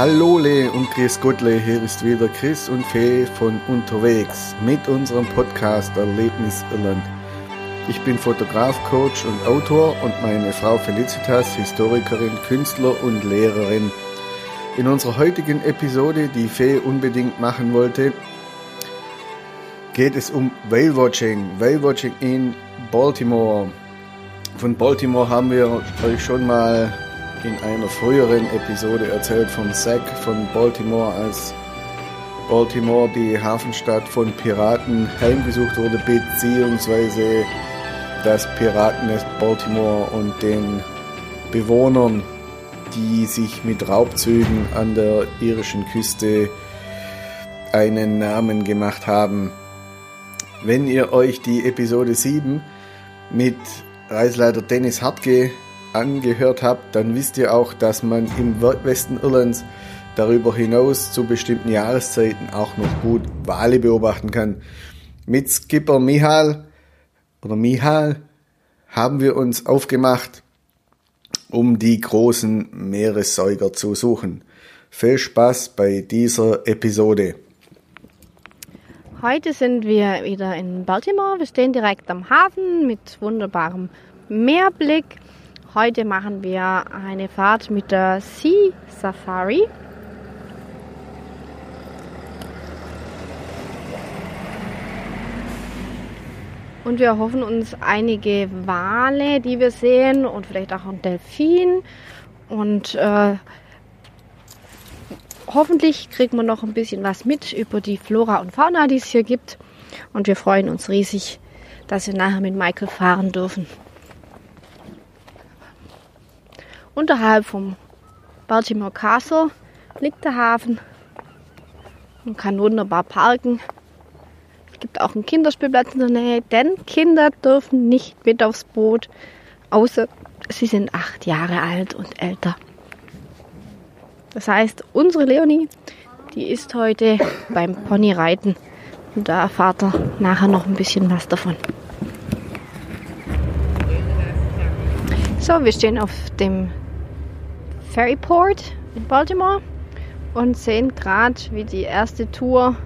Hallole und Chris Gottle, hier ist wieder Chris und Fee von unterwegs mit unserem Podcast Erlebnis Irland. Ich bin Fotograf, Coach und Autor und meine Frau Felicitas, Historikerin, Künstler und Lehrerin. In unserer heutigen Episode, die Fee unbedingt machen wollte, geht es um Whale-Watching. Whale-Watching in Baltimore. Von Baltimore haben wir euch schon mal in einer früheren Episode erzählt vom Sack von Baltimore, als Baltimore, die Hafenstadt von Piraten, heimgesucht wurde, beziehungsweise das Piratennest Baltimore und den Bewohnern, die sich mit Raubzügen an der irischen Küste einen Namen gemacht haben. Wenn ihr euch die Episode 7 mit Reisleiter Dennis Hartke angehört habt, dann wisst ihr auch, dass man im Westen Irlands darüber hinaus zu bestimmten Jahreszeiten auch noch gut Wale beobachten kann. Mit Skipper Mihal oder Mihal haben wir uns aufgemacht, um die großen Meeressäuger zu suchen. Viel Spaß bei dieser Episode. Heute sind wir wieder in Baltimore. Wir stehen direkt am Hafen mit wunderbarem Meerblick. Heute machen wir eine Fahrt mit der Sea Safari. Und wir hoffen uns einige Wale, die wir sehen und vielleicht auch ein Delfin. Und äh, hoffentlich kriegt man noch ein bisschen was mit über die Flora und Fauna, die es hier gibt. Und wir freuen uns riesig, dass wir nachher mit Michael fahren dürfen. Unterhalb vom Baltimore Castle liegt der Hafen. Man kann wunderbar parken. Es gibt auch einen Kinderspielplatz in der Nähe, denn Kinder dürfen nicht mit aufs Boot, außer sie sind acht Jahre alt und älter. Das heißt, unsere Leonie, die ist heute beim Ponyreiten. Und da erfahrt ihr nachher noch ein bisschen was davon. So, wir stehen auf dem Ferryport in Baltimore und sehen gerade, wie die erste Tour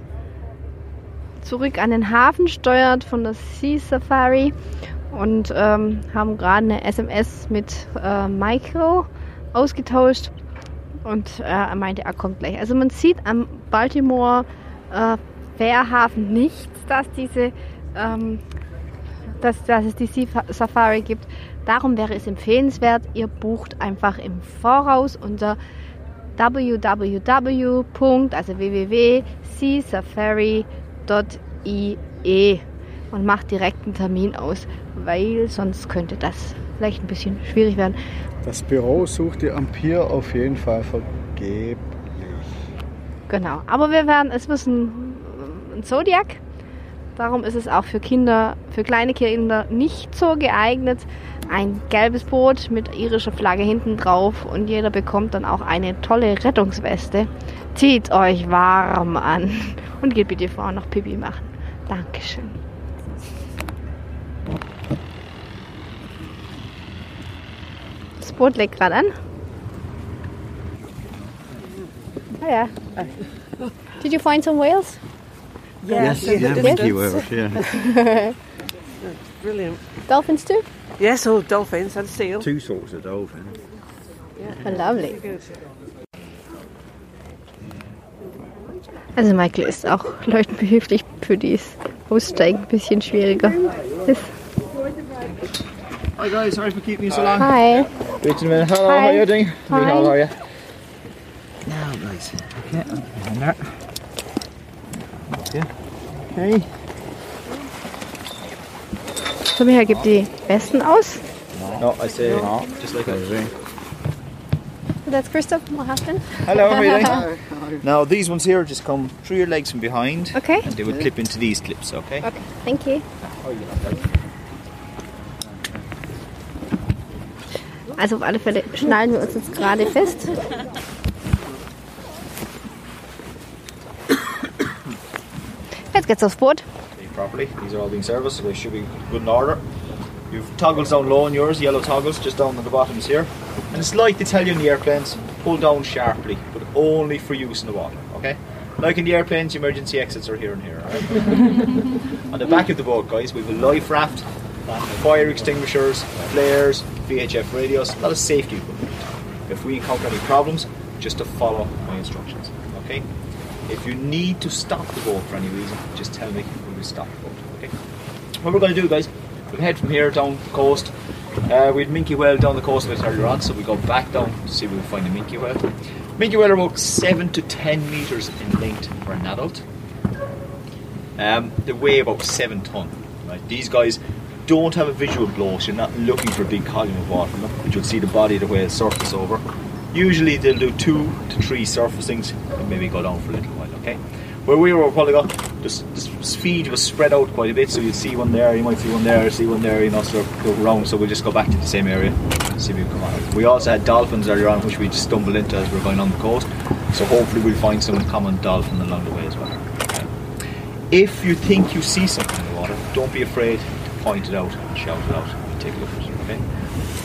zurück an den Hafen steuert von der Sea Safari und ähm, haben gerade eine SMS mit äh, Michael ausgetauscht und äh, er meinte, er kommt gleich. Also man sieht am Baltimore äh, Fährhafen nichts, dass diese ähm, dass, dass es die Sea Safari gibt. Darum wäre es empfehlenswert, ihr bucht einfach im Voraus unter www. also www.seasafari.ie und macht direkt einen Termin aus, weil sonst könnte das vielleicht ein bisschen schwierig werden. Das Büro sucht ihr am Pier auf jeden Fall vergeblich. Genau, aber wir werden, es ist ein, ein Zodiac, darum ist es auch für Kinder, für kleine Kinder nicht so geeignet. Ein gelbes Boot mit irischer Flagge hinten drauf und jeder bekommt dann auch eine tolle Rettungsweste. Zieht euch warm an und geht bitte vorher noch Pipi machen. Dankeschön. Das Boot legt gerade an. Oh ja. Did you find some whales? Yes, Yes, yeah, yes. Mickey Whales, yeah. Brilliant. Dolphins too? Yes, all dolphins and seal. Two sorts of dolphin. Oh, lovely. Also Michael ist auch Leuten behilflich, für die es Aussteigen ein bisschen schwieriger ist. Hi guys, sorry for keeping you so long. Hi. Wait a minute. Hello, Hi. how are you doing? Hi. How are you? Now, guys. Okay, behind that. Okay. Okay. So, Michael gibt die Besten aus. No, I say just like that. That's Christoph, my husband. Hello, how are you doing? Now, these ones here just come through your legs from behind. Okay. And they will clip into these clips, okay? Okay, thank you. Also auf alle Fälle schnallen wir uns jetzt gerade fest. Aufs Boot. Okay, properly. These are all being serviced, so they should be good in order. You've toggles down low on yours, yellow toggles, just down on the bottoms here. And it's like they tell you in the airplanes, pull down sharply. But only for use in the water. Okay. Like in the airplanes, emergency exits are here and here. Alright? On the back of the boat, guys, we have a life raft, fire extinguishers, flares, VHF radios, a lot of safety equipment. If we encounter any problems, just to follow my instructions. Okay? If you need to stop the boat for any reason, just tell me we will stop the boat. Okay? What we're going to do, guys, we'll head from here down the coast. Uh, we had minke whale down the coast a bit earlier on, so we go back down to see if we can find a minke whale. Minke whale are about 7 to 10 metres in length for an adult. Um, they weigh about 7 tonne. Right? These guys don't have a visual glow, so you're not looking for a big column of water, but you'll see the body of the whale surface over. Usually they'll do two to three surfacings and maybe go down for a little while, okay? Where we were probably got s- the feed was spread out quite a bit, so you'll see one there, you might see one there, see one there, you know, sort of go around. So we'll just go back to the same area, see if we come on. We also had dolphins earlier on, which we just stumbled into as we we're going on the coast. So hopefully we'll find some common dolphin along the way as well. If you think you see something in the water, don't be afraid to point it out and shout it out and take a look?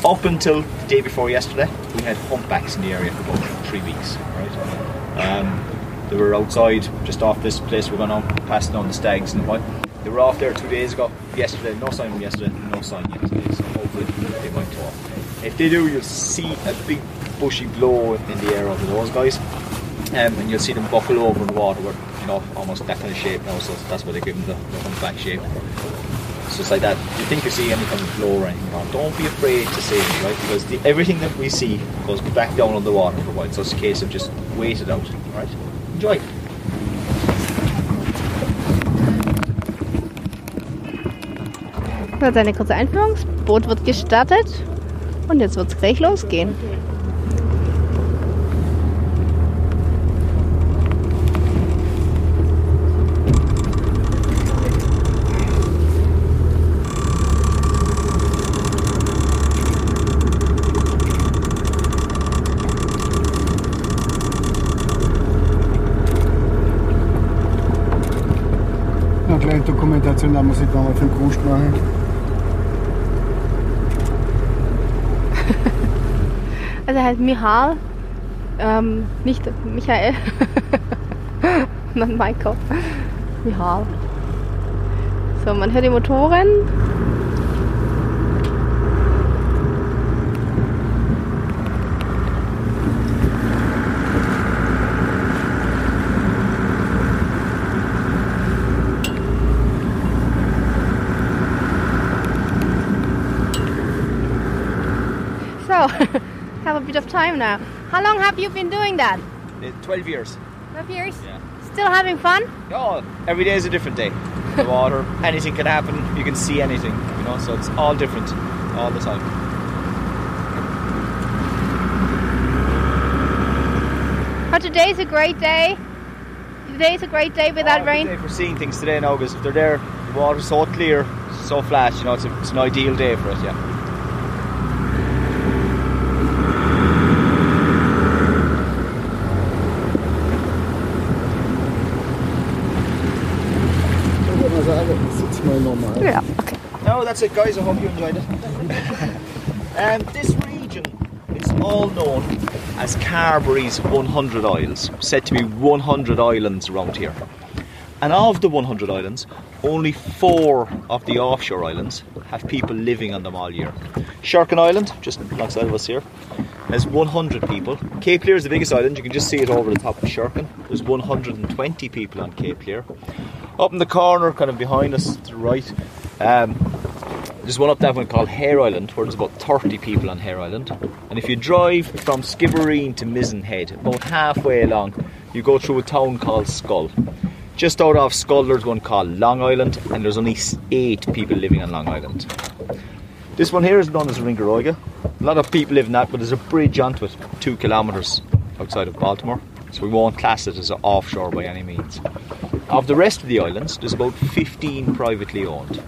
Up until the day before yesterday, we had humpbacks in the area for about three weeks, right? Um, they were outside just off this place we're going on, passing on the stags and what. They were off there two days ago. Yesterday, no sign of yesterday, no sign yet today, so hopefully they might talk. If they do, you'll see a big bushy blow in the air over those guys. Um, and you'll see them buckle over in the water with, you know, almost that kind of shape now, so that's why they give them the, the humpback shape. It's like that. You think you see any kind of blow or anything wrong, don't be afraid to say it, right? Because the, everything that we see goes back down on the water for a while, so it's a case of just wait it out, right? Enjoy. War eine kurze Einführung. Das Boot wird gestartet und jetzt wird es gleich losgehen. Dokumentation, da muss ich dann mal für den Grust machen. Also er heißt Michal, ähm, nicht Michael, sondern Michael. Michal. So, man hört die Motoren. Have a bit of time now. How long have you been doing that? Uh, 12 years. 12 years? Yeah. Still having fun? Oh, every day is a different day. The water, anything can happen. You can see anything, you know. So it's all different, all the time. But today's a great day. Today's a great day without Oh, rain. Day for seeing things today in August. if they're there, the water's so clear, so flat. You know, it's, a, it's an ideal day for it. Yeah. Ich würde mal sagen, sitz mal normal. Ja, okay. No, that's it, guys. I hope you enjoyed it. um, this region is all known as Carbery's 100 Isles, said to be 100 islands around here. And of the 100 islands, only four of the offshore islands have people living on them all year. Sherkin Island, just alongside of us here, has 100 people. Cape Clear is the biggest island, you can just see it over the top of Sherkin. There's 120 people on Cape Clear. Up in the corner, kind of behind us to the right, um, there's one up one called Hare Island, where there's about 30 people on Hare Island. And if you drive from Skibbereen to Mizen Head, about halfway along, you go through a town called Schull. Just out of Schull, there's one called Long Island, and there's only eight people living on Long Island. This one here is known as Ringarogy. A lot of people live in that, but there's a bridge onto it, two kilometres outside of Baltimore. So we won't class it as an offshore by any means. Of the rest of the islands, there's about 15 privately owned.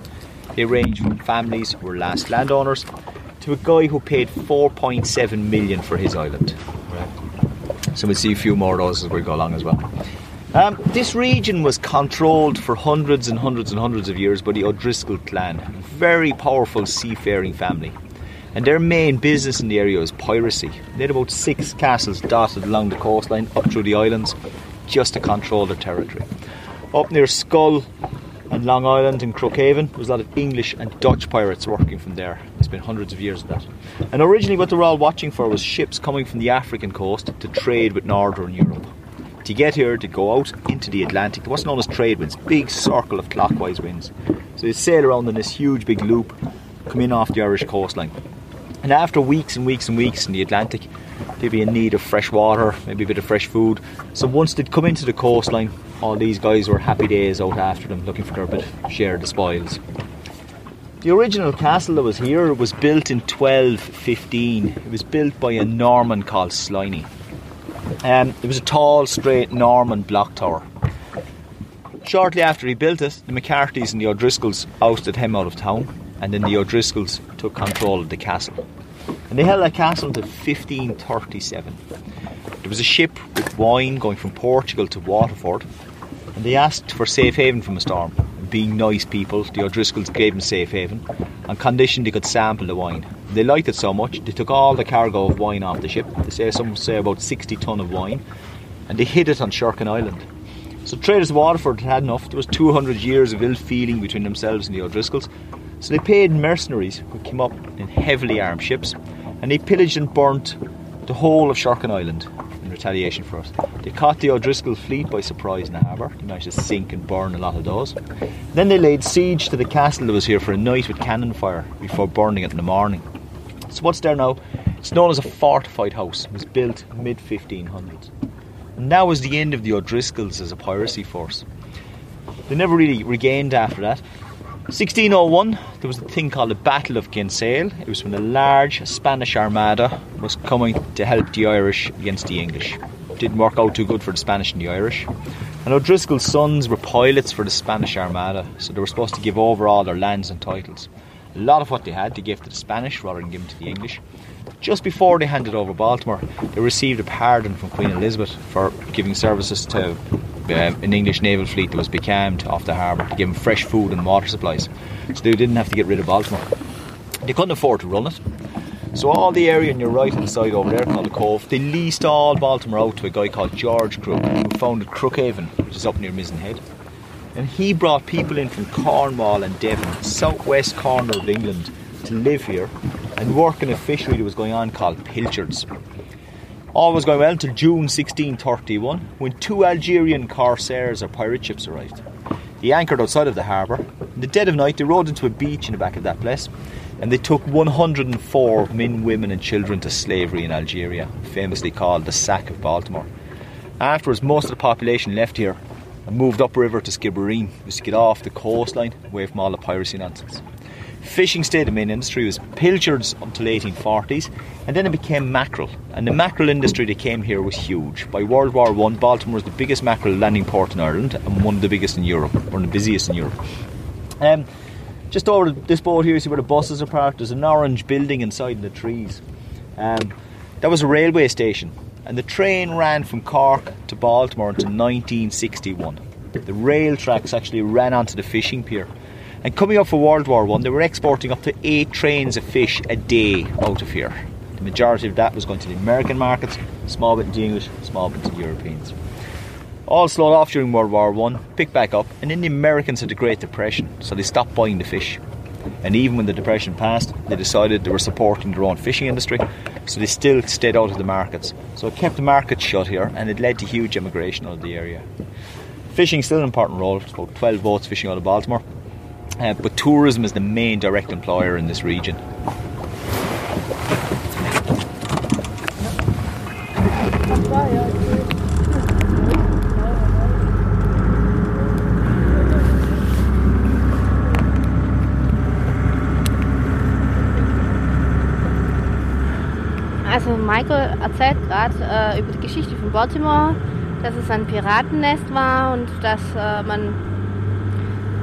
They range from families who were last landowners to a guy who paid 4.7 million for his island. So we'll see a few more of those as we go along as well. Um, this region was controlled for hundreds and hundreds and hundreds of years by the O'Driscoll clan, a very powerful seafaring family. And their main business in the area was piracy. They had about six castles dotted along the coastline up through the islands just to control their territory. Up near Schull and Long Island and Crookhaven, there was a lot of English and Dutch pirates working from there. It's been hundreds of years of that. And originally, what they were all watching for was ships coming from the African coast to trade with Northern Europe. To get here, to go out into the Atlantic, what's known as trade winds, big circle of clockwise winds. So they sail around in this huge big loop, come in off the Irish coastline. And after weeks and weeks and weeks in the Atlantic, they'd be in need of fresh water, maybe a bit of fresh food. So once they'd come into the coastline, all these guys were happy days out after them, looking for their bit share of the spoils. The original castle that was here was built in 1215. It was built by a Norman called Sliney. Um, it was a tall, straight Norman block tower. Shortly after he built it, the McCarthy's and the O'Driscolls ousted him out of town, and then the O'Driscolls took control of the castle. And they held that castle until 1537. There was a ship with wine going from Portugal to Waterford, and they asked for safe haven from a storm. Being nice people, the O'Driscolls gave them safe haven on condition they could sample the wine. They liked it so much, they took all the cargo of wine off the ship. They say some say about 60 ton of wine, and they hid it on Sherkin Island. So traders of Waterford had had enough. There was 200 years of ill feeling between themselves and the O'Driscolls. So they paid mercenaries who came up in heavily armed ships, and they pillaged and burnt the whole of Sherkin Island in retaliation for us. They caught the O'Driscoll fleet by surprise in the harbour. They managed to sink and burn a lot of those. Then they laid siege to the castle that was here for a night with cannon fire before burning it in the morning. So what's there now? It's known as a fortified house. It was built mid 1500s. And that was the end of the O'Driscolls as a piracy force. They never really regained after that. 1601, there was a thing called the Battle of Kinsale. It was when a large Spanish armada was coming to help the Irish against the English. Didn't work out too good for the Spanish and the Irish. And O'Driscoll's sons were pilots for the Spanish armada, so they were supposed to give over all their lands and titles. A lot of what they had they gave to the Spanish rather than give them to the English. Just before they handed over Baltimore, they received a pardon from Queen Elizabeth for giving services to uh, an English naval fleet that was becalmed off the harbour to give them fresh food and water supplies. So they didn't have to get rid of Baltimore. They couldn't afford to run it. So all the area on your right hand side over there called the Cove, they leased all Baltimore out to a guy called George Crook, who founded Crookhaven, which is up near Mizen Head. And he brought people in from Cornwall and Devon, southwest corner of England, to live here and work in a fishery that was going on called pilchards. All was going well until June 1631 when two Algerian corsairs or pirate ships arrived. They anchored outside of the harbour. In the dead of night, they rowed into a beach in the back of that place and they took 104 men, women, and children to slavery in Algeria, famously called the Sack of Baltimore. Afterwards, most of the population left here and moved upriver to Skibbereen, just to get off the coastline, away from all the piracy nonsense. Fishing stayed the main industry, was pilchards until 1840s, and then it became mackerel. And the mackerel industry that came here was huge. By World War One, Baltimore was the biggest mackerel landing port in Ireland and one of the biggest in Europe, one of the busiest in Europe. Um, just over this boat here, you see where the buses are parked. There's an orange building inside in the trees. Um, that was a railway station, and the train ran from Cork to Baltimore until 1961. The rail tracks actually ran onto the fishing pier. And coming up for World War One, they were exporting up to eight trains of fish a day out of here. The majority of that was going to the American markets, small bit to the English, small bit to the Europeans. All slowed off during World War One, picked back up, and then the Americans had the Great Depression, so they stopped buying the fish. And even when the depression passed, they decided they were supporting their own fishing industry, so they still stayed out of the markets. So it kept the markets shut here, and it led to huge immigration out of the area. Fishing still an important role. It's about 12 boats fishing out of Baltimore. Uh, but tourism is the main direct employer in this region. Also Michael erzählt gerade äh, über die Geschichte von Baltimore, dass es ein Piratennest war und dass äh, man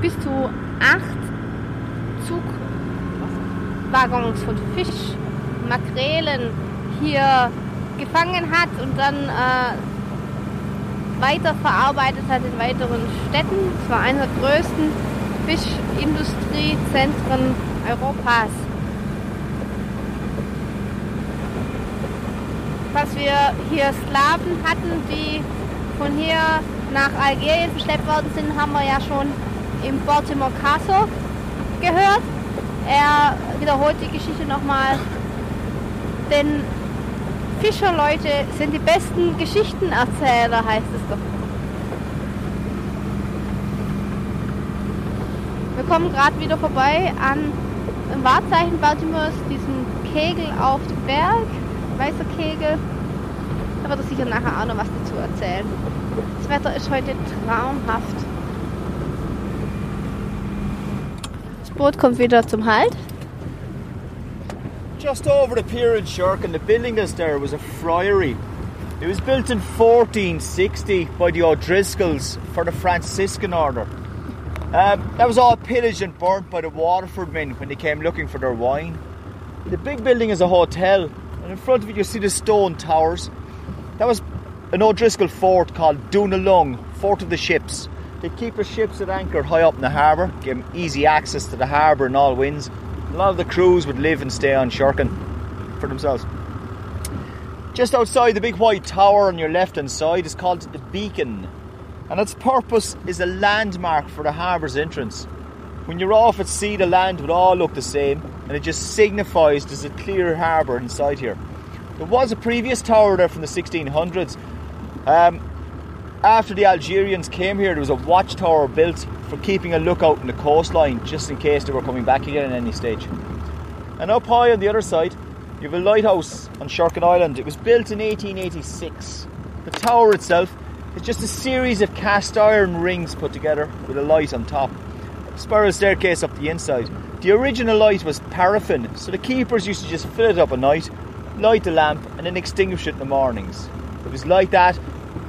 bis zu acht Zugwaggons von Fisch, Makrelen hier gefangen hat und dann äh, weiterverarbeitet hat in weiteren Städten. Es war einer der größten Fischindustriezentren Europas. dass wir hier Sklaven hatten, die von hier nach Algerien verschleppt worden sind, haben wir ja schon im Baltimore Castle gehört. Er wiederholt die Geschichte nochmal, denn Fischerleute sind die besten Geschichtenerzähler, heißt es doch. Wir kommen gerade wieder vorbei an dem Wahrzeichen Baltimores, diesem Kegel auf dem Berg, weißer Kegel. Da wird er sicher nachher auch noch was dazu erzählen. Das Wetter ist heute traumhaft. Boot kommt wieder zum Halt. Just over the pier in Sherkin, the building that's there was a friary. It was built in 1460 by the O'Driscolls for the Franciscan order. Um, that was all pillaged and burnt by the Waterford men when they came looking for their wine. The big building is a hotel, and in front of it you see the stone towers. That was an O'Driscoll fort called Dunalung, Fort of the Ships. They keep their ships at anchor high up in the harbour, give them easy access to the harbour in all winds. A lot of the crews would live and stay on Sherkin for themselves. Just outside the big white tower on your left hand side is called the Beacon, and its purpose is a landmark for the harbour's entrance. When you're off at sea, the land would all look the same, and it just signifies there's a clear harbour inside here. There was a previous tower there from the 1600s. Um, after the Algerians came here, there was a watchtower built for keeping a lookout on the coastline just in case they were coming back again at any stage. And up high on the other side, you have a lighthouse on Sherkin Island. It was built in 1886. The tower itself is just a series of cast iron rings put together with a light on top. A Spiral staircase up the inside. The original light was paraffin, so the keepers used to just fill it up at night, light the lamp, and then extinguish it in the mornings. It was like that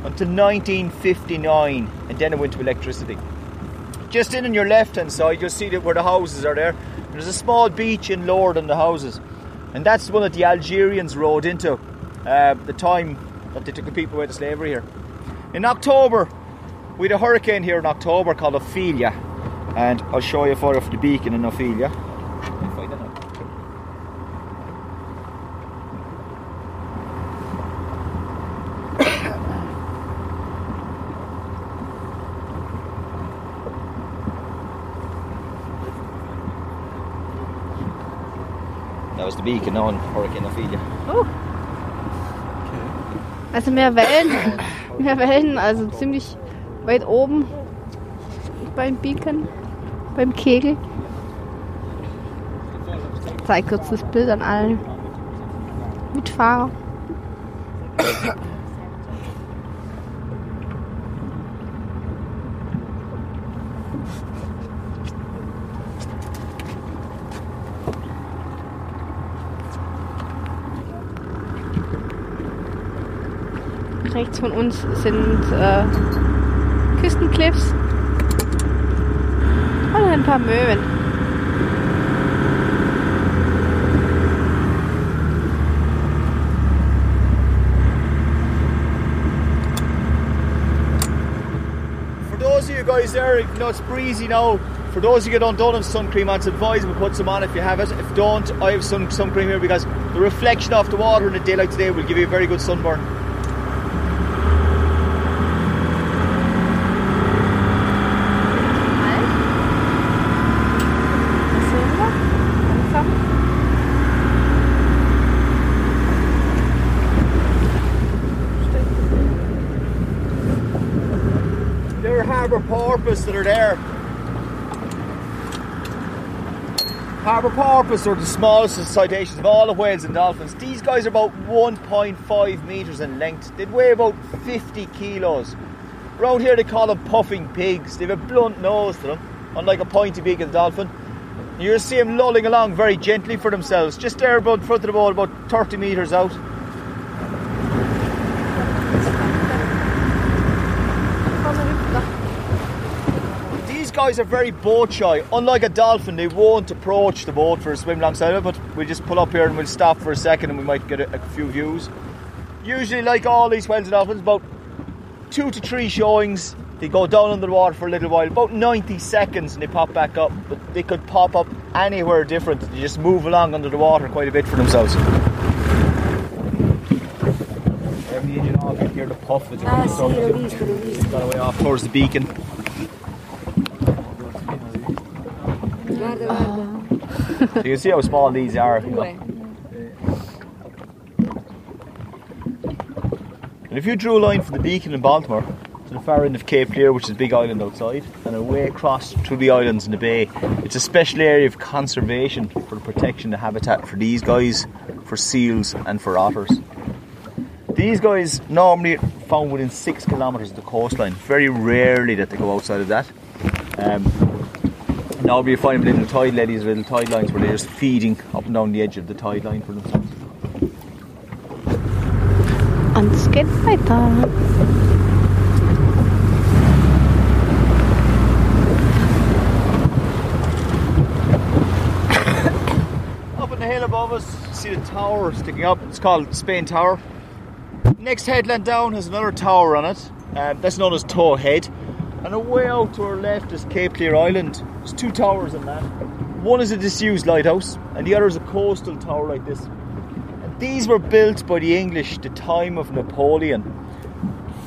until 1959, and then it went to electricity. Just in on your left hand side, you'll see that where the houses are there. There's a small beach in lower than the houses, and that's the one that the Algerians rode into uh, the time that they took the people away to slavery here. In October, we had a hurricane here in October called Ophelia, and I'll show you a photo of the beacon in Ophelia. The beacon on Hurricane Ophelia. Oh. Also mehr Wellen, mehr Wellen, also ziemlich weit oben beim Beacon, beim Kegel. Ich zeig kurz das Bild an alle Mitfahrer. Rechts von uns sind äh, Küstencliffs und ein paar Möwen. For those of you guys there, you know it's breezy now. For those of you that don't, have sun cream on, it's advisable put some on if you have it. If don't, I have some sun cream here because the reflection off the water in the daylight today will give you a very good sunburn. Was sehen wir? Langsam. They're harbour porpoise that are there. Harbour porpoise are the smallest of cetaceans of all the whales and dolphins. These guys are about 1.5 metres in length. They'd weigh about 50 kilos. Around here they call them puffing pigs. They have a blunt nose to them, unlike a pointy beak of the dolphin. You'll see them lolling along very gently for themselves, just there about front of the boat, about 30 metres out. These guys are very boat shy. Unlike a dolphin, they won't approach the boat for a swim alongside it, but we'll just pull up here and we'll stop for a second and we might get a, a few views. Usually, like all these whales and dolphins, about two to three showings. They go down under the water for a little while, about 90 seconds, and they pop back up. But they could pop up anywhere different. They just move along under the water quite a bit for themselves. the engine off. You hear the puff as it Ah, comes sì, up. l'ho visto, l'ho. Got away off towards the beacon. Guarda, guarda. So you can see how small these are. you know. And if you drew a line from the beacon in Baltimore to the far end of Cape Clear, which is a big island outside, and away across through the islands in the bay, it's a special area of conservation for the protection of habitat for these guys, for seals, and for otters. These guys normally found within six kilometres of the coastline. Very rarely that they go outside of that. Um, normally you find them in little tide eddies, little tide lines where they're just feeding up and down the edge of the tide line for themselves. Und es geht weiter. Up on the hill above us, see the tower sticking up. It's called Spain Tower. Next headland down has another tower on it. Um, that's known as Toe Head. And away out to our left is Cape Clear Island. There's two towers in that. One is a disused lighthouse, and the other is a coastal tower like this. And these were built by the English the time of Napoleon.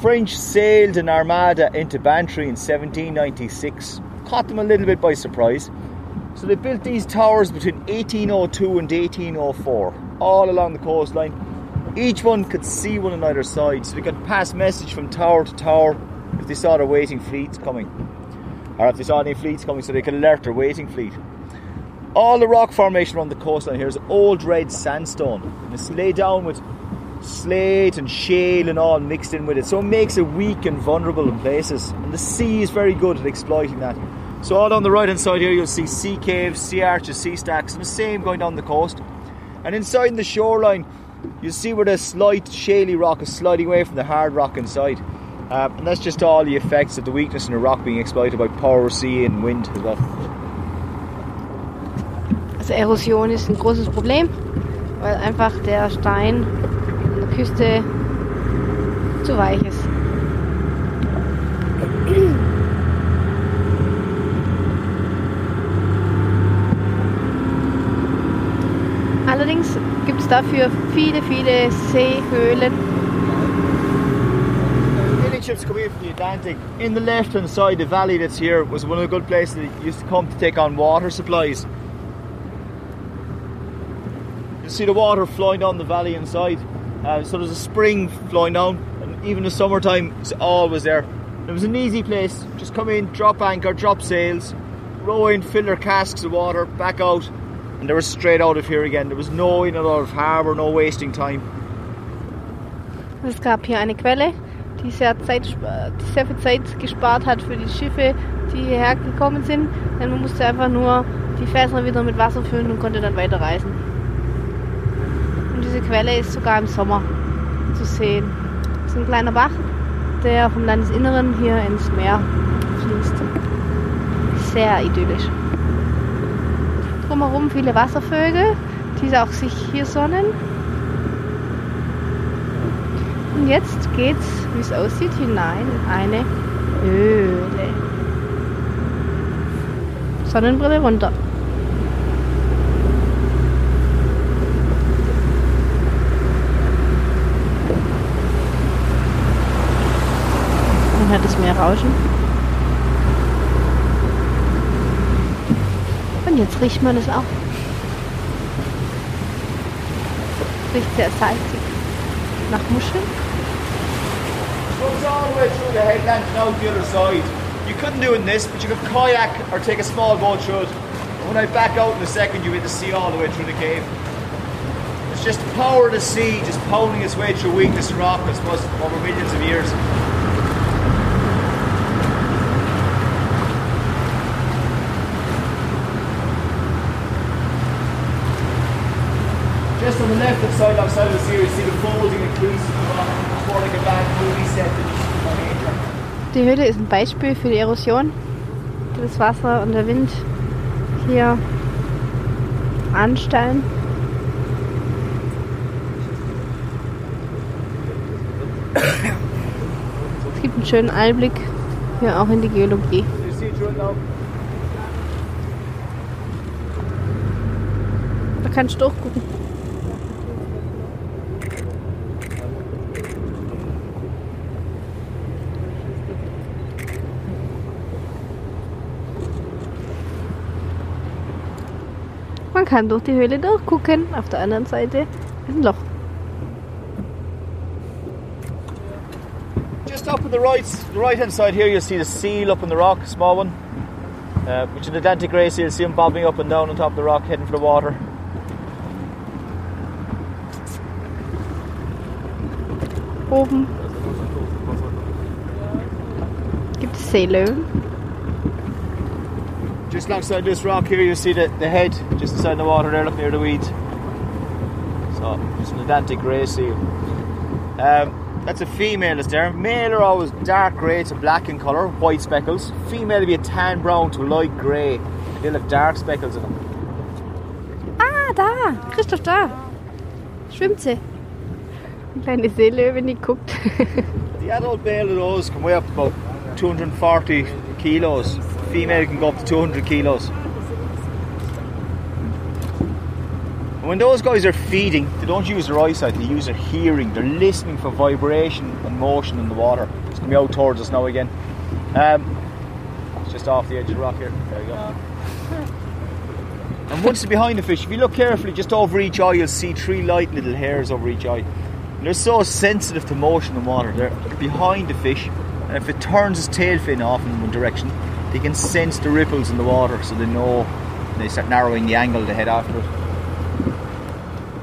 French sailed an armada into Bantry in 1796. Caught them a little bit by surprise. So they built these towers between 1802 and 1804, all along the coastline. Each one could see one on either side, so they could pass message from tower to tower if they saw their waiting fleets coming, or if they saw any fleets coming, so they could alert their waiting fleet. All the rock formation around the coastline here is old red sandstone, and it's laid down with slate and shale and all mixed in with it, so it makes it weak and vulnerable in places. And the sea is very good at exploiting that. So all on the right hand side here, you'll see sea caves, sea arches, sea stacks, and the same going down the coast. And inside the shoreline, you'll see where the slight shaly rock is sliding away from the hard rock inside. Uh, and that's just all the effects of the weakness in the rock being exploited by power, sea, and wind as well. Also Erosion ist ein großes Problem, weil einfach der Stein an der Küste zu weich ist. Allerdings gibt es dafür viele, viele Seehöhlen. Ships come in from the Atlantic. In the left hand side, the valley that's here was one of the good places that used to come to take on water supplies. You see the water flowing down the valley inside. Uh, so there's a spring flowing down, and even the summertime, it's always there. It was an easy place. Just come in, drop anchor, drop sails, row in, fill their casks of water, back out, and they were straight out of here again. There was no in and out of harbour, no wasting time. Es gab hier eine Quelle, die sehr, Zeit, die sehr viel Zeit gespart hat für die Schiffe, die hierher gekommen sind. Denn man musste einfach nur die Fässer wieder mit Wasser füllen und konnte dann weiterreisen. Und diese Quelle ist sogar im Sommer zu sehen. Es ist ein kleiner Bach, der vom Landesinneren hier ins Meer fließt. Sehr idyllisch. Drumherum viele Wasservögel, die auch sich hier sonnen. Und jetzt geht's, wie es aussieht, hinein in eine Höhle. Sonnenbrille runter. Man hört das Meer rauschen. Und jetzt riecht man es auch. Riecht sehr salzig. Nach Muscheln. Goes all the way through the headland and out the other side. You couldn't do it in this, but you could kayak or take a small boat through it. And when I back out in a second, you get to see all the way through the cave. It's just the power of the sea just pounding its way through weakness rock, I suppose, over millions of years. Just on the left hand side, outside of the sea, you see the folding and Die Höhle ist ein Beispiel für die Erosion, die das Wasser und der Wind hier anstellen. Es gibt einen schönen Einblick hier auch in die Geologie. Da kannst du durchgucken. Kann durch die Höhle durchgucken. Auf der anderen Seite ist ein Loch. Just up on the right, the right hand side here, you'll see the seal up on the rock, small one, uh, which is an Atlantic grey seal. See him bobbing up and down on top of the rock, heading for the water. Oben gibt es Seelöwen. Just alongside this rock here, you see the, the head just inside the water there, up near the weeds. So, just an Atlantic grey seal. Um, that's a female that's there. Male are always dark grey to black in colour, white speckles. Female will be a tan brown to light grey. They'll have dark speckles in them. Ah, da! Christoph, da! Schwimmt sie. Eine kleine wenn die guckt. The adult male of those can weigh up about 240 kilos. Female can go up to 200 kilos. And when those guys are feeding, they don't use their eyesight, they use their hearing. They're listening for vibration and motion in the water. It's going to be out towards us now again. Um, it's just off the edge of the rock here. There you go. And once they're behind the fish, if you look carefully, just over each eye, you'll see three light little hairs over each eye. And they're so sensitive to motion in water. They're behind the fish, and if it turns its tail fin off in one direction, they can sense the ripples in the water, so they know. They start narrowing the angle to head after it.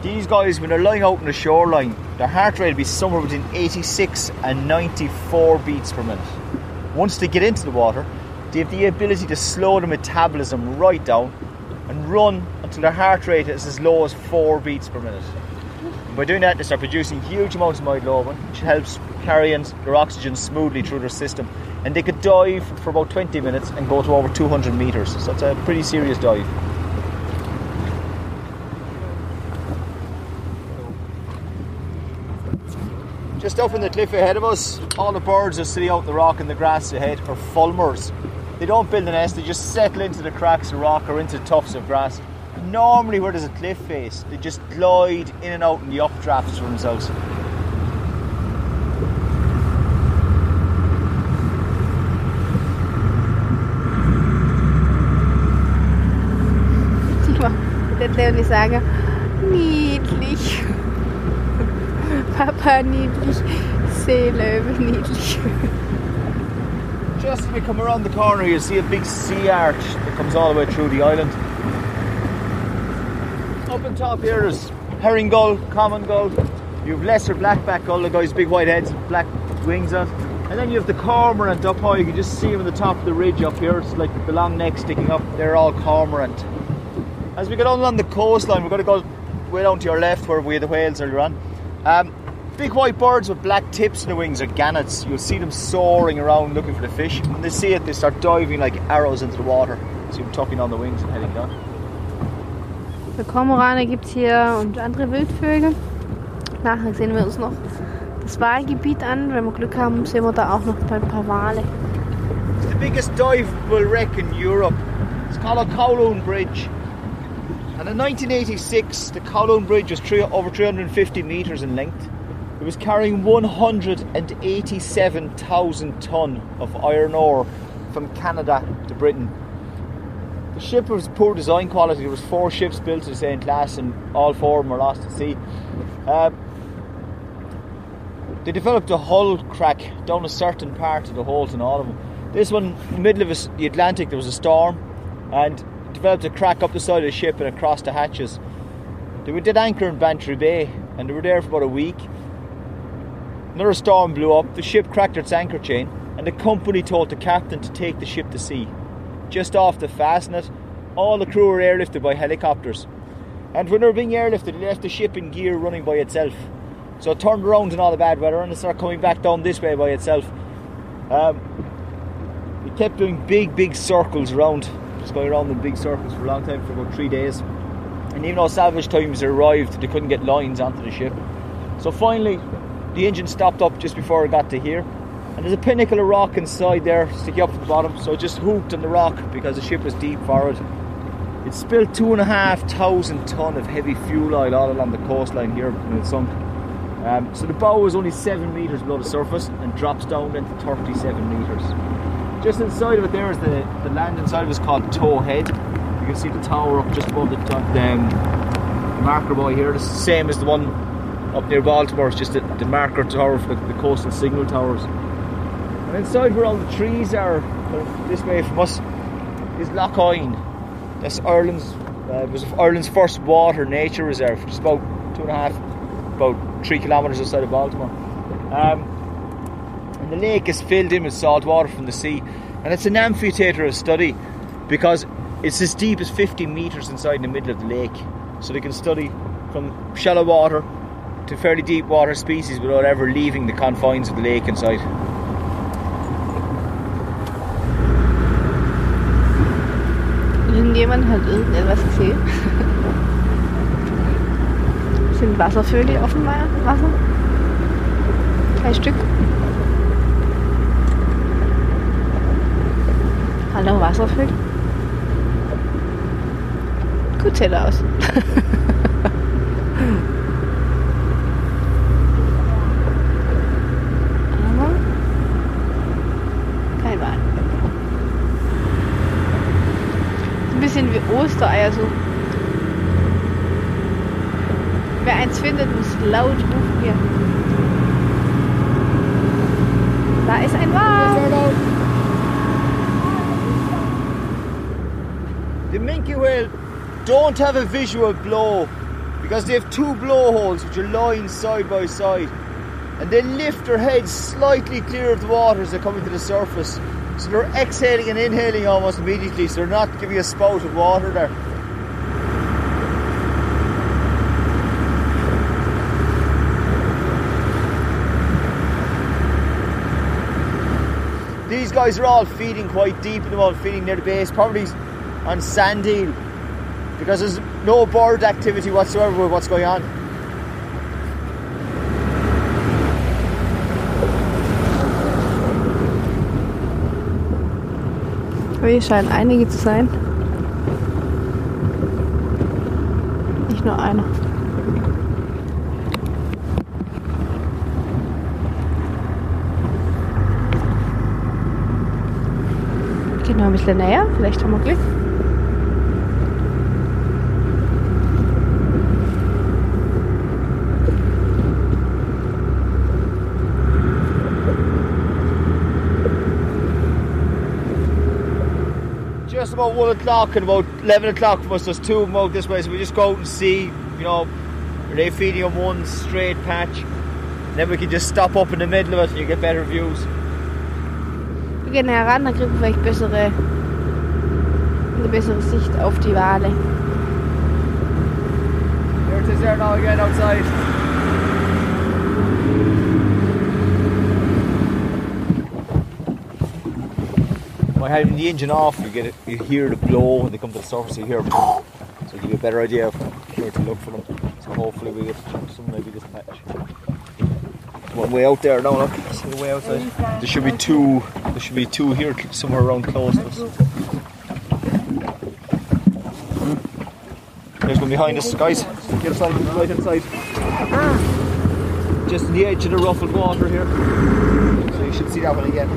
These guys, when they're lying out on the shoreline, their heart rate will be somewhere between 86 and 94 beats per minute. Once they get into the water, they have the ability to slow the metabolism right down and run until their heart rate is as low as 4 beats per minute. And by doing that, they start producing huge amounts of myoglobin, which helps carry their oxygen smoothly through their system. And they could dive for about 20 minutes and go to over 200 meters. So it's a pretty serious dive. Just up in the cliff ahead of us, all the birds are sitting out the rock and the grass ahead are fulmars. They don't build a nest, they just settle into the cracks of rock or into tufts of grass. Normally, where there's a cliff face, they just glide in and out in the updrafts for themselves. Wird Leonie sagen, niedlich. Papa niedlich, Seelöwe niedlich. Just as we come around the corner, you see a big sea arch that comes all the way through the island. Up on top here is herring gull, common gull. You have lesser blackback gull, the guy's big white heads, black wings on. And then you have the cormorant up high. You can just see him on the top of the ridge up here. It's like the long neck sticking up. They're all cormorant. As we go down along the coastline, we're going to go way down to your left where we the whales earlier on. Um, big white birds with black tips in the wings are gannets. You'll see them soaring around looking for the fish. When they see it, they start diving like arrows into the water. See them tucking on the wings and heading down. Für Kormorane gibt es hier und andere Wildvögel. Nachher sehen wir uns noch das Walgebiet an. Wenn wir Glück haben, sehen wir da auch noch ein paar Wale. It's the biggest diveable wreck in Europe. It's called a Kowloon Bridge. And in 1986, the Kowloon Bridge was three, over 350 metres in length. It was carrying 187,000 tonne of iron ore from Canada to Britain. The ship was poor design quality. There was four ships built of the same class, and all four of them were lost at sea. Uh, they developed a hull crack down a certain part of the hold in all of them. This one, in middle of the Atlantic, there was a storm, and developed a crack up the side of the ship and across the hatches. They were- did anchor in Bantry Bay, and they were there for about a week. Another storm blew up. The ship cracked its anchor chain, and the company told the captain to take the ship to sea. Just off to fasten it, all the crew were airlifted by helicopters. And when they were being airlifted, they left the ship in gear running by itself. So it turned around in all the bad weather and it started coming back down this way by itself. Um, it kept doing big, big circles around, going around in big circles for a long time, for about three days. And even though salvage times arrived, they couldn't get lines onto the ship. So finally, the engine stopped up just before it got to here. And there's a pinnacle of rock inside there, sticking up at the bottom. So it just hooked on the rock because the ship was deep for it. It spilled two and a half thousand ton of heavy fuel oil all along the coastline here when it sunk. Um, so the bow was only seven meters below the surface and drops down into 37 meters. Just inside of it there is the, the land inside of it is called Toe Head. You can see the tower up just above the top. Um, the marker boy here, the same as the one up near Baltimore. It's just the, the marker tower for the, the coastal signal towers. And inside where all the trees are, this way from us, is Lough Hyne. That's Ireland's uh, it was Ireland's first water nature reserve, just about two and a half, about three kilometres outside of Baltimore. Um, and the lake is filled in with salt water from the sea, and it's an amphitheatre of study because it's as deep as 50 metres inside in the middle of the lake. So they can study from shallow water to fairly deep water species without ever leaving the confines of the lake inside. Irgendjemand hat irgendetwas gesehen. Sind Wasservögel dem Wasser? Drei Stück. Hallo Wasservögel. Gut sieht er aus. Kein Wal. Ein bisschen wie Ostereier so. Wer eins findet, muss laut rufen hier. Da ist ein Wal. Don't have a visual blow because they have two blowholes which are lying side by side. And they lift their heads slightly clear of the water as they come into the surface. So they're exhaling and inhaling almost immediately, so they're not giving a spout of water there. These guys are all feeding quite deep in the water, feeding near the base, probably on sand eel, because there's no bird activity whatsoever with what's going on. Hier scheinen einige zu sein. Nicht nur einer. Gehen wir ein bisschen näher, vielleicht haben wir Glück. About one o'clock and about eleven o'clock from us, there's two of them out this way, so we just go out and see, you know, are they feeding on one straight patch? Then we can just stop up in the middle of it and you get better views. Wir gehen heran, dann kriegen wir vielleicht bessere, eine bessere Sicht auf die Wale. There it is there now again outside. Having the engine off, you get it, you hear the blow when they come to the surface. You hear, so you get a better idea of where to look for them. So hopefully we get some maybe this patch. One way out there now. Look, see the way outside. There should be two. There should be two here somewhere around close to us. There's one behind us, guys. Get inside, right inside. Just on the edge of the ruffled water here. So you should see that one again.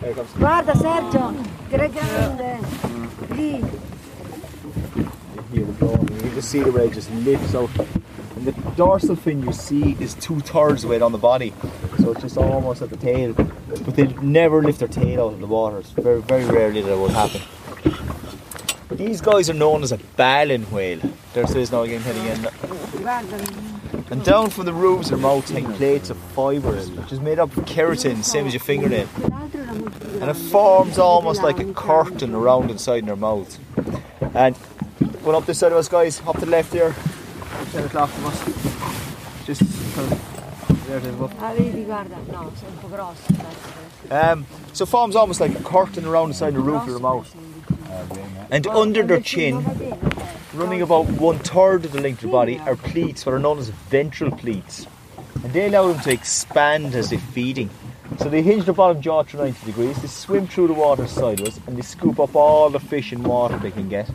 There it comes. Guarda Sergio, che grande. Lì. You hear the blowing. You can just see the way it just lifts out. And the dorsal fin you see is two thirds the way down the body. So it's just almost at the tail. But they never lift their tail out of the water. It's very, very rarely that will happen. These guys are known as a baleen whale. There it is now again heading in. And down from the roofs of mouths hang plates of fibres, which is made up of keratin, same as your fingernail. And it forms almost like a curtain around inside their mouth. And going up this side of us, guys, up to the left there, 10 o'clock from us. Just kind of there it is, look. Vedi, guarda. No, sono un po' grossi. dai. Um, so forms almost like a curtain around inside the roof of their mouth. And under their chin, running about one third of the length of the body, are pleats, what are known as ventral pleats. And they allow them to expand as they're feeding. So they hinge the bottom jaw to 90 degrees, they swim through the water sideways, and they scoop up all the fish and water they can get.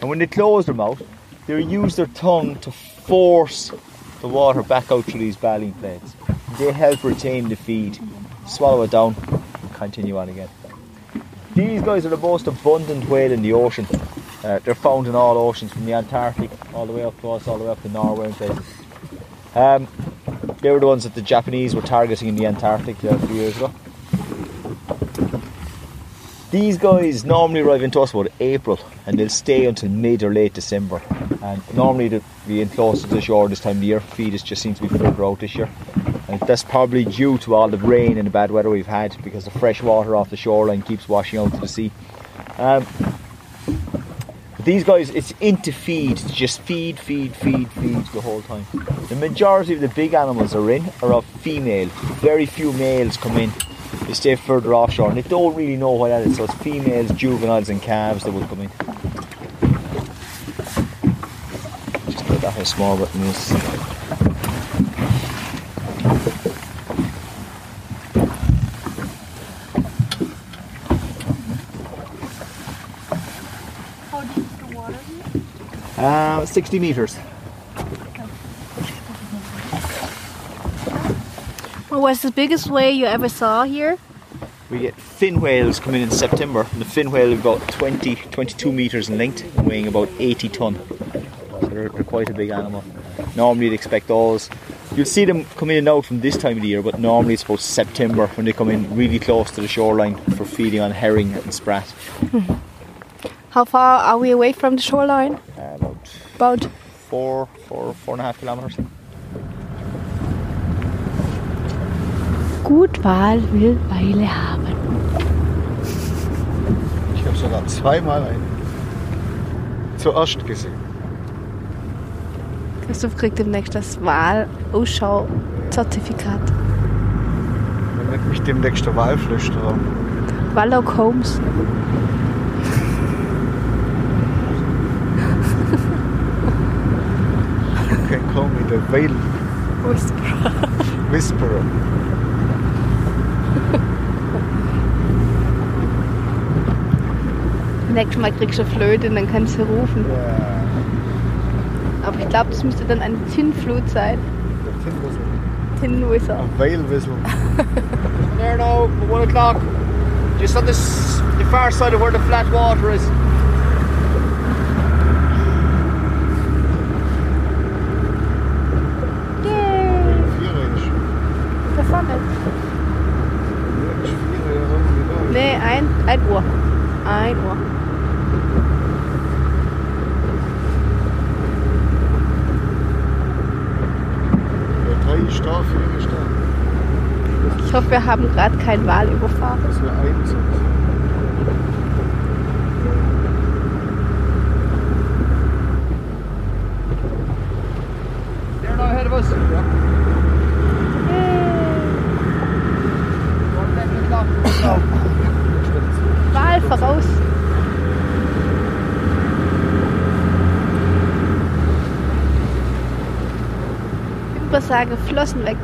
And when they close their mouth, they use their tongue to force the water back out through these baleen plates. They help retain the feed. swallow it down, and continue on again. These guys are the most abundant whale in the ocean. Uh, they're found in all oceans, from the Antarctic all the way up to us, all the way up to Norway and places. Um, they were the ones that the Japanese were targeting in the Antarctic a few years ago. These guys normally arrive into us about April and they'll stay until mid or late December. And normally they'll be in close to the shore this time of year. Feed just seems to be further out this year. And that's probably due to all the rain and the bad weather we've had because the fresh water off the shoreline keeps washing out to the sea. Um, these guys, it's into feed, just feed, feed, feed, feed the whole time. The majority of the big animals are in are of female. Very few males come in. They stay further offshore and they don't really know what that is. So it's females, juveniles, and calves that will come in. Just look at how small that is. How deep is the water here? Uh, 60 metres. What was the biggest whale you ever saw here? We get fin whales coming in September. And the fin whale is about 20, 22 metres in length, and weighing about 80 tonne. So they're, they're quite a big animal. Normally you'd expect those. You'll see them coming in and out from this time of the year, but normally it's about September when they come in really close to the shoreline for feeding on herring and sprat. How far are we away from the shoreline? About four, four, four and a half kilometres. gut Wal will Weile haben. Ich habe sogar zweimal einen zuerst gesehen. Christoph kriegt demnächst das Wal-Ausschau-Zertifikat. Dann nennt mich demnächst der Walflüsterer. Wallock Holmes. You can call me the Whale Whisperer. Nächstes Mal kriegst du eine Flöte und dann kannst du rufen. Ja, Aber ich glaube, das müsste dann eine Tinflut sein. der Tin Whistle. Tin Whistle. A Whale Whistle. There now, one o'clock. Just on this, the far side of where the flat water is. 3 Uhr. Ich hoffe, wir haben gerade keinen Wal überfahren. Dass wir eins. Übersage Flossen weg.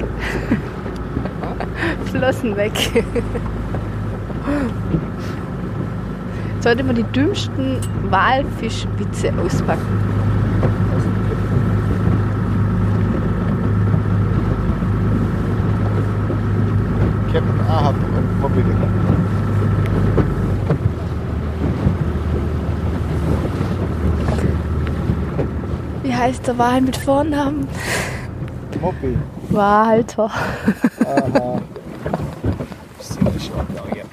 Flossen weg. Sollte man die dümmsten Walfischwitze auspacken. Captain Ahab und Dick. Wie heißt der Wal mit Vornamen? Moby. Walter. Aha. See the shot now, yeah.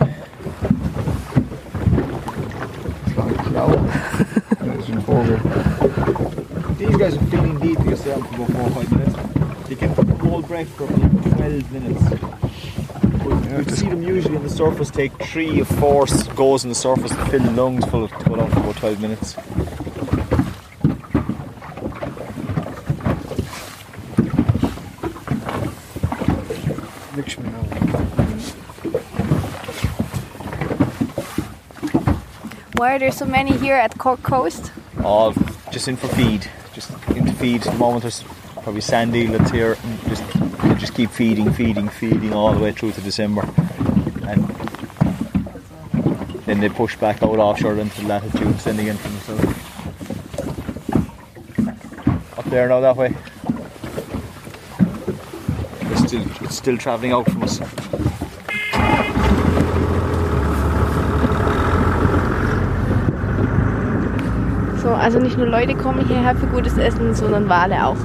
Schlau. Das ist ein Vogel. These guys are feeling deep because they're on for about four or five minutes. They can hold breath for about 12 minutes. You see them usually on the surface take three or four goes on the surface to fill the lungs full of to go for about 12 minutes. Why are there so many here at Cork Coast? All just in for feed. Just in to feed. At the moment there's probably sand eel that's here. And just they just keep feeding, feeding, feeding all the way through to December. And then they push back out offshore into the latitudes then again from the south. Up there now that way. It's still it's still travelling out from us. So, also nicht nur Leute kommen hierher für gutes Essen, sondern Wale auch.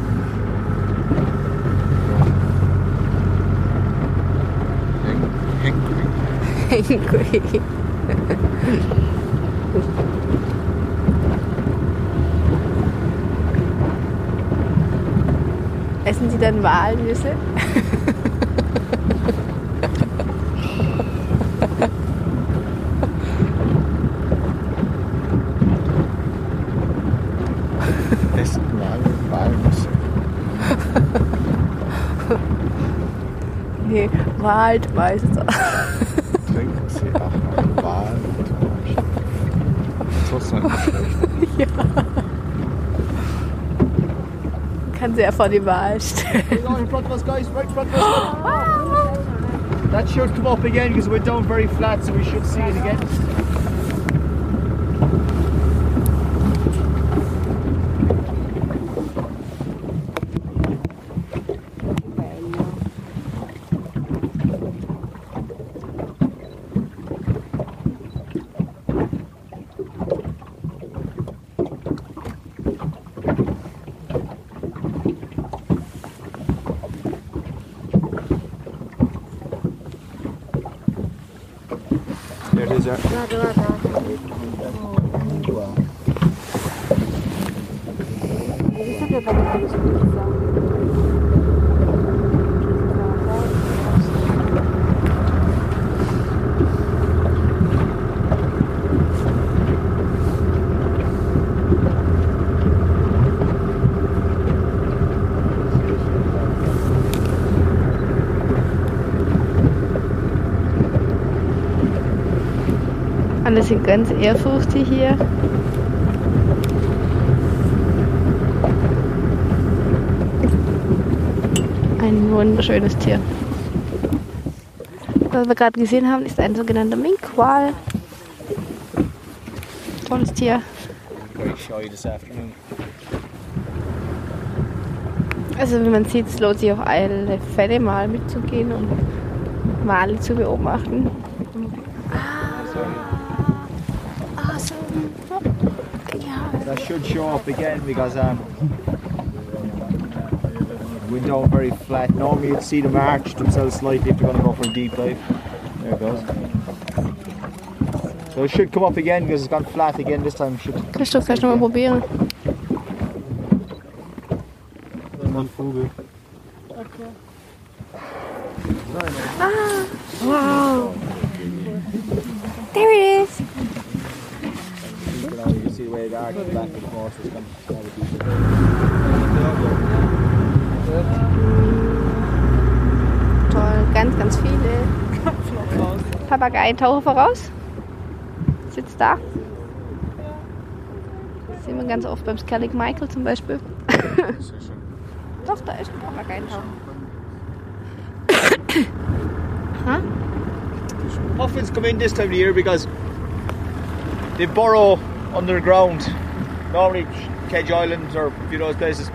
Hengri. Essen Sie dann Walnüsse? Essen Wal, Walnüsse. Nee, Waldmeister. Trinken Sie auch mal Wal. So ist nicht schlecht. Kann sie ja vor die Wahl stellen. Us. That should come up again because we're down very flat, so we should see it again. Alle sind ganz ehrfurchtig hier. Ein wunderschönes Tier. Was wir gerade gesehen haben, ist ein sogenannter Minkwal. Tolles Tier. Also wie man sieht, es lohnt sich auf alle Fälle mal mitzugehen und Wale zu beobachten. Should show up again because um, we're down very flat. Normally you'd see them arch themselves slightly if they're going to go for a deep dive. There it goes. So it should come up again because it's gone flat again this time. Should kannst du mal probieren? Ein Vogel. Papageientaucher voraus. Sitzt da. Das sehen wir ganz oft beim Skellig Michael zum Beispiel. Doch, da ist ein Papageientaucher. huh? Puffins come in this time of year because they burrow underground, normally Kedge Island or a few of those places,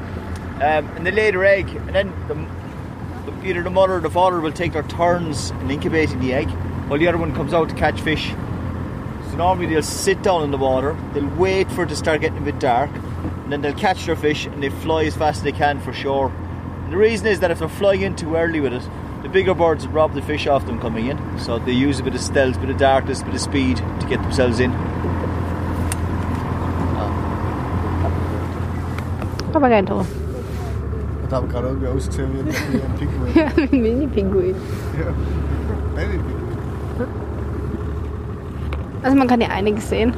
um, and they lay their egg, and then the, the, either the mother or the father will take their turns in incubating the egg, while the other one comes out to catch fish. So normally they'll sit down in the water, they'll wait for it to start getting a bit dark, and then they'll catch their fish and they fly as fast as they can for shore. And the reason is that if they're flying in too early with it, the bigger birds rob the fish off them coming in. So they use a bit of stealth, a bit of darkness, a bit of speed to get themselves in. Papageientaucher. Das haben gerade irgendwie ausgesehen wie ein Pinguin. Ja, ein Mini-Pinguin. Ja. Also man kann hier einiges sehen.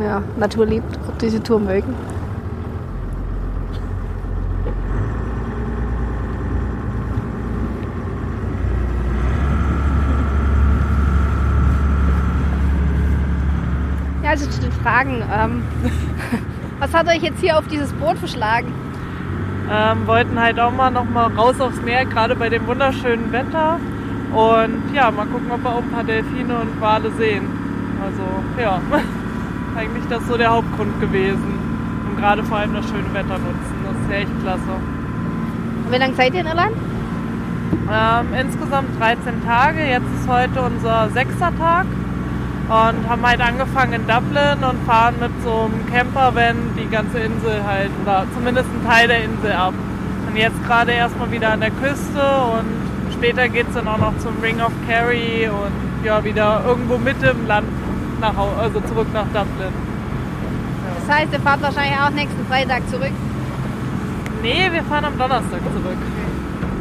Ja, Natur liebt, ob diese Tour mögen. Ja, also zu den Fragen. Ähm, was hat euch jetzt hier auf dieses Boot verschlagen? Ähm, wollten halt auch mal noch mal raus aufs Meer, gerade bei dem wunderschönen Wetter. Und ja, mal gucken, ob wir auch ein paar Delfine und Wale sehen. Also ja, eigentlich das so der Hauptgrund gewesen. Und gerade vor allem das schöne Wetter nutzen. Das ist ja echt klasse. Wie lange seid ihr in Irland? Ähm, insgesamt 13 Tage. Jetzt ist heute unser sechster Tag. und haben halt angefangen in Dublin und fahren mit so einem Campervan die ganze Insel halt oder zumindest einen Teil der Insel ab. Und jetzt gerade erstmal wieder an der Küste und später geht es dann auch noch zum Ring of Kerry und ja wieder irgendwo mitten im Land nach Hause, also zurück nach Dublin. Das heißt, ihr fahrt wahrscheinlich auch nächsten Freitag zurück. Nee, wir fahren am Donnerstag zurück.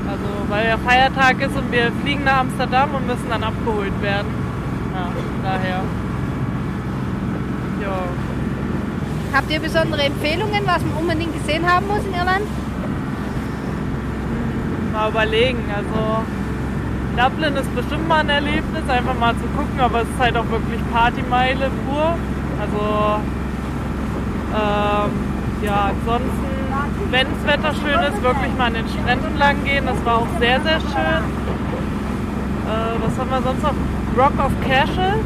Also weil der Feiertag ist und wir fliegen nach Amsterdam und müssen dann abgeholt werden. Ja, daher. Ja. Habt ihr besondere Empfehlungen, was man unbedingt gesehen haben muss in Irland? Mal überlegen. Also Dublin ist bestimmt mal ein Erlebnis, einfach mal zu gucken, aber es ist halt auch wirklich Partymeile pur. Also ähm, ja, ansonsten, wenn das Wetter schön ist, wirklich mal an den Stränden lang gehen. Das war auch sehr, sehr schön. Äh, was haben wir sonst noch? Rock of Cashel,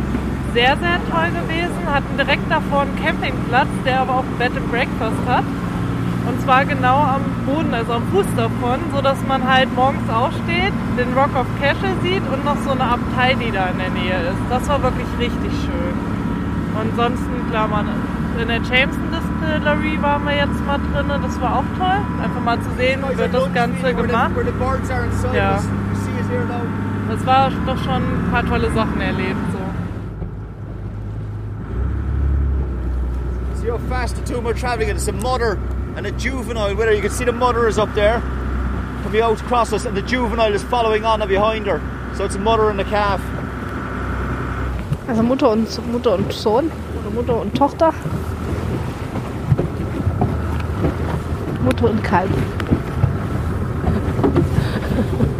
sehr, sehr toll gewesen. Hatten direkt davor einen Campingplatz, der aber auch Bed and Breakfast hat. Und zwar genau am Boden, also am Fuß davon, sodass man halt morgens aufsteht, den Rock of Cashel sieht und noch so eine Abtei, die da in der Nähe ist. Das war wirklich richtig schön. Und ansonsten, klar, man, in der Jameson Distillery waren wir jetzt mal drin, das war auch toll. Einfach mal zu sehen, wie wird das Ganze gemacht. Ja. Das war doch schon ein paar tolle Sachen erlebt. So. See how fast them are travelling. It's a mother and a juvenile with her. You can see the mother is up there, coming out across us, and the juvenile is following on behind her. So it's a mother and a calf. Also Mutter und Mutter und Sohn oder Mutter und Tochter. Mutter und Kalb.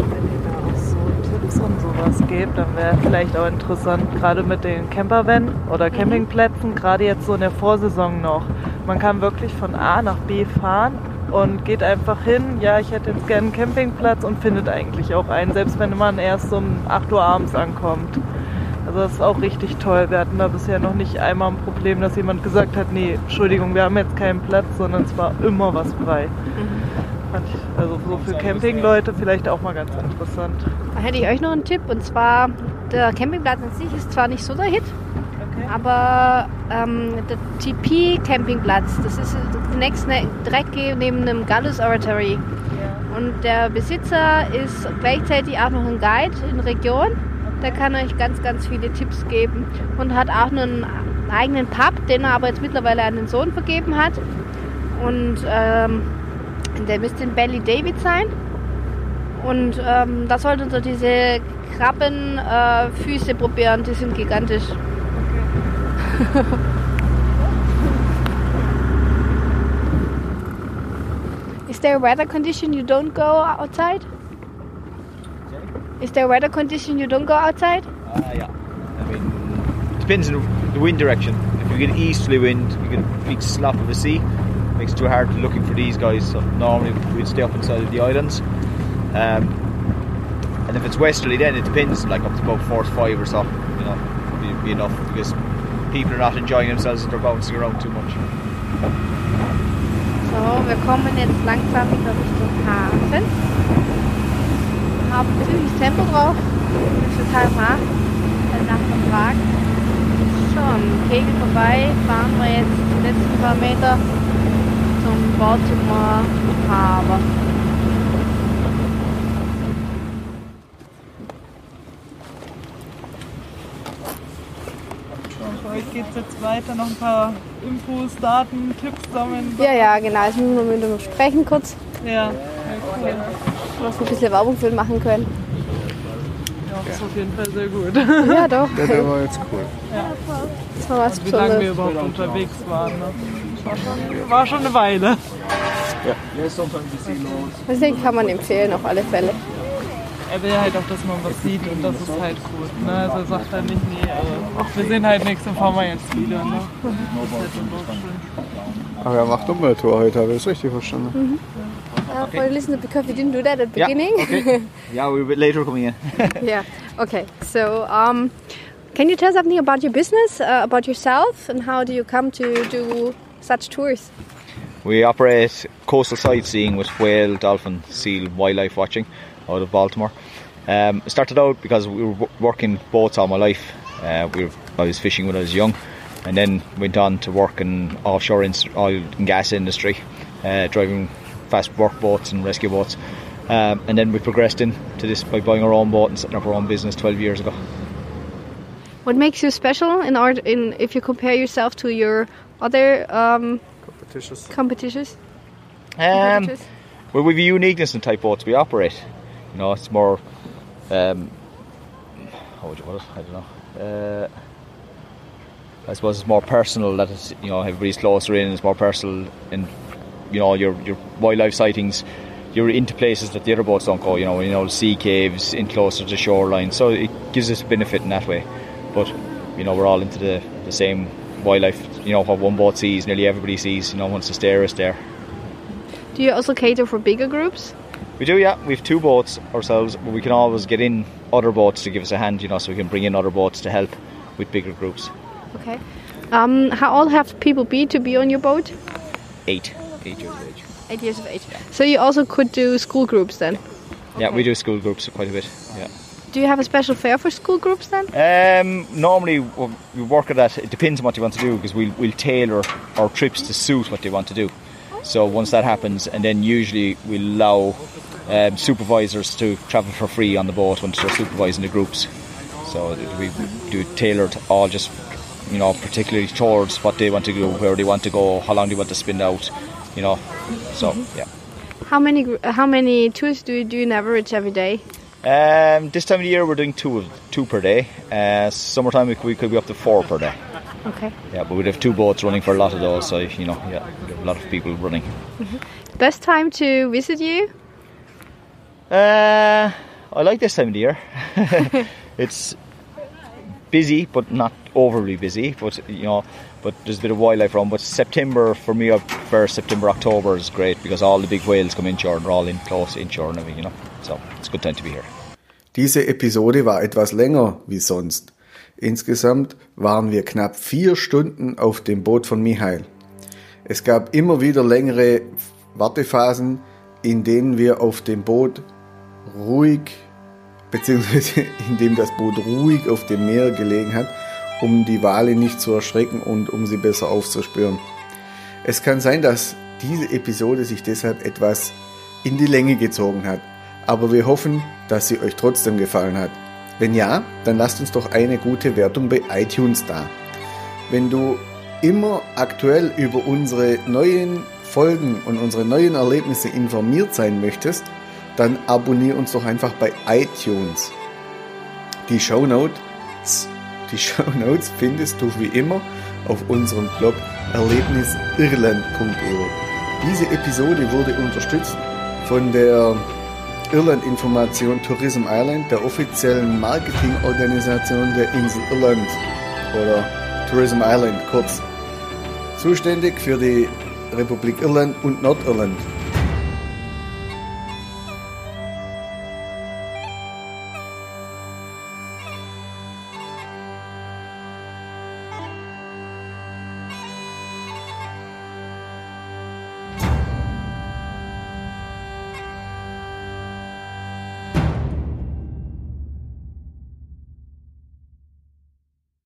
Wenn es so Tipps und sowas gibt, dann wäre vielleicht auch interessant, gerade mit den Campervan oder Campingplätzen, gerade jetzt so in der Vorsaison noch. Man kann wirklich von A nach B fahren und geht einfach hin, ja, ich hätte jetzt gerne einen Campingplatz und findet eigentlich auch einen, selbst wenn man erst um 8 Uhr abends ankommt. Also das ist auch richtig toll. Wir hatten da bisher noch nicht einmal ein Problem, dass jemand gesagt hat, nee, Entschuldigung, wir haben jetzt keinen Platz, sondern es war immer was frei. Fand ich, also so für Campingleute vielleicht auch mal ganz interessant. Da hätte ich euch noch einen Tipp und zwar der Campingplatz an sich ist zwar nicht so der Hit, aber ähm, der TP Campingplatz, das ist zunächst direkt neben dem Gallus Oratory. Und der Besitzer ist gleichzeitig auch noch ein Guide in der Region. Der kann euch ganz, ganz viele Tipps geben und hat auch einen eigenen Pub, den er aber jetzt mittlerweile an den Sohn vergeben hat. Und ähm, der müsste in Belly David sein. Und ähm, da sollten so diese Krabbenfüße äh, probieren, die sind gigantisch. Is there a weather condition you don't go outside? Is there a weather condition you don't go outside? Uh, yeah. I mean, depends on the wind direction. If you get easterly wind, you get a big slop of the sea. Makes it too hard looking for these guys. So normally we'd stay up inside of the islands. Um, and if it's westerly, then it depends. Like up to about four to five or so. You know, be, be enough because people are not enjoying themselves and they're bouncing around too much. So, wir kommen jetzt langsam wieder Richtung Hafen. Wir haben ein bisschen Tempo drauf. Das ist total hart. Nach dem Tag. Schon, Kegel vorbei, fahren wir jetzt die letzten paar Meter zum Baltimore Harbor. Für euch geht es jetzt weiter, noch ein paar Infos, Daten, Tipps sammeln. Ja, ja, genau. Jetzt müssen wir mit ihm sprechen kurz, Ja, ja cool. dass wir ein bisschen Werbung für ihn machen können. Ja, das ist auf jeden Fall sehr gut. Ja, doch. Ja, der war jetzt cool. Das war was Wie lange wir überhaupt unterwegs waren. Ne? Das war schon, war schon eine Weile. Deswegen kann man empfehlen, auf alle Fälle. Er will halt auch, dass man was sieht und das ist halt gut. Ne? Also er sagt halt nicht, nee, also, wir sehen halt nichts, dann fahren wir jetzt wieder. Ne? Dann. Aber er macht Umwelttour heute, habe ich das richtig verstanden? Uh, for listener, because we didn't do that at the Yeah, beginning. okay. yeah, we're a bit later coming in. yeah. Okay. So, um, can you tell something about your business, uh, about yourself, and how do you come to do such tours? We operate coastal sightseeing with whale, dolphin, seal, wildlife watching out of Baltimore. Um, I started out because we were working boats all my life. Uh, we were, I was fishing when I was young, and then went on to work in offshore in, oil and gas industry, uh, driving fast work boats and rescue boats. Um, and then we progressed into this by buying our own boat and setting up our own business 12 years ago. What makes you special in art? In if you compare yourself to your other um, Competitions. competitors? Um, competitors? well, we've a uniqueness in type boats we operate. You know, it's more. Um, how would you put it? I don't know. Uh, I suppose it's more personal. That is, you know, everybody's closer in. It's more personal, and you know, your your wildlife sightings. You're into places that the other boats don't go. You know, you know, sea caves in closer to shoreline. So it gives us a benefit in that way. But you know, we're all into the, the same wildlife. You know, what one boat sees, nearly everybody sees. You know, once the stare is there. Do you also cater for bigger groups? We do, yeah. We've two boats ourselves, but we can always get in other boats to give us a hand, you know, so we can bring in other boats to help with bigger groups. Okay. Um, how old have people be to be on your boat? Eight. Eight years of age. Eight years of age. So you also could do school groups then? Yeah, we do school groups quite a bit, yeah. Do you have a special fare for school groups then? Um, normally, we work at that. It depends on what you want to do because we'll, we'll tailor our trips to suit what they want to do. So once that happens, and then usually we'll allow um, supervisors to travel for free on the boat once they're supervising the groups. So we do it tailored all just, you know, particularly towards what they want to do, where they want to go, how long they want to spend out, you know. So yeah. How many how many tours do you do on average every day? Um, this time of the year we're doing two two per day. Uh, summertime we could, we could be up to four per day. Okay. Yeah, but we'd have two boats running for a lot of those, so you know, yeah, a lot of people running. Best time to visit you? Uh, I like this time of year. it's busy, but not overly busy. But you know, but there's a bit of wildlife around. But September for me, I prefer September October is great because all the big whales come inshore and they're all in close inshore and everything. You know, so it's a good time to be here. Diese Episode war etwas länger wie sonst. Insgesamt waren wir knapp vier Stunden auf dem Boot von Michael. Es gab immer wieder längere Wartephasen, in denen wir auf dem Boot ruhig, beziehungsweise in dem das Boot ruhig auf dem Meer gelegen hat, um die Wale nicht zu erschrecken und um sie besser aufzuspüren. Es kann sein, dass diese Episode sich deshalb etwas in die Länge gezogen hat, aber wir hoffen, dass sie euch trotzdem gefallen hat. Wenn ja, dann lasst uns doch eine gute Wertung bei iTunes da. Wenn du immer aktuell über unsere neuen Folgen und unsere neuen Erlebnisse informiert sein möchtest, dann abonniere uns doch einfach bei iTunes. Die Shownotes, die Shownotes findest du wie immer auf unserem Blog erlebnisirland.eu. Diese Episode wurde unterstützt von der Irland-Information Tourism Ireland, der offiziellen Marketingorganisation der Insel Irland oder Tourism Island kurz. Zuständig für die Republik Irland und Nordirland.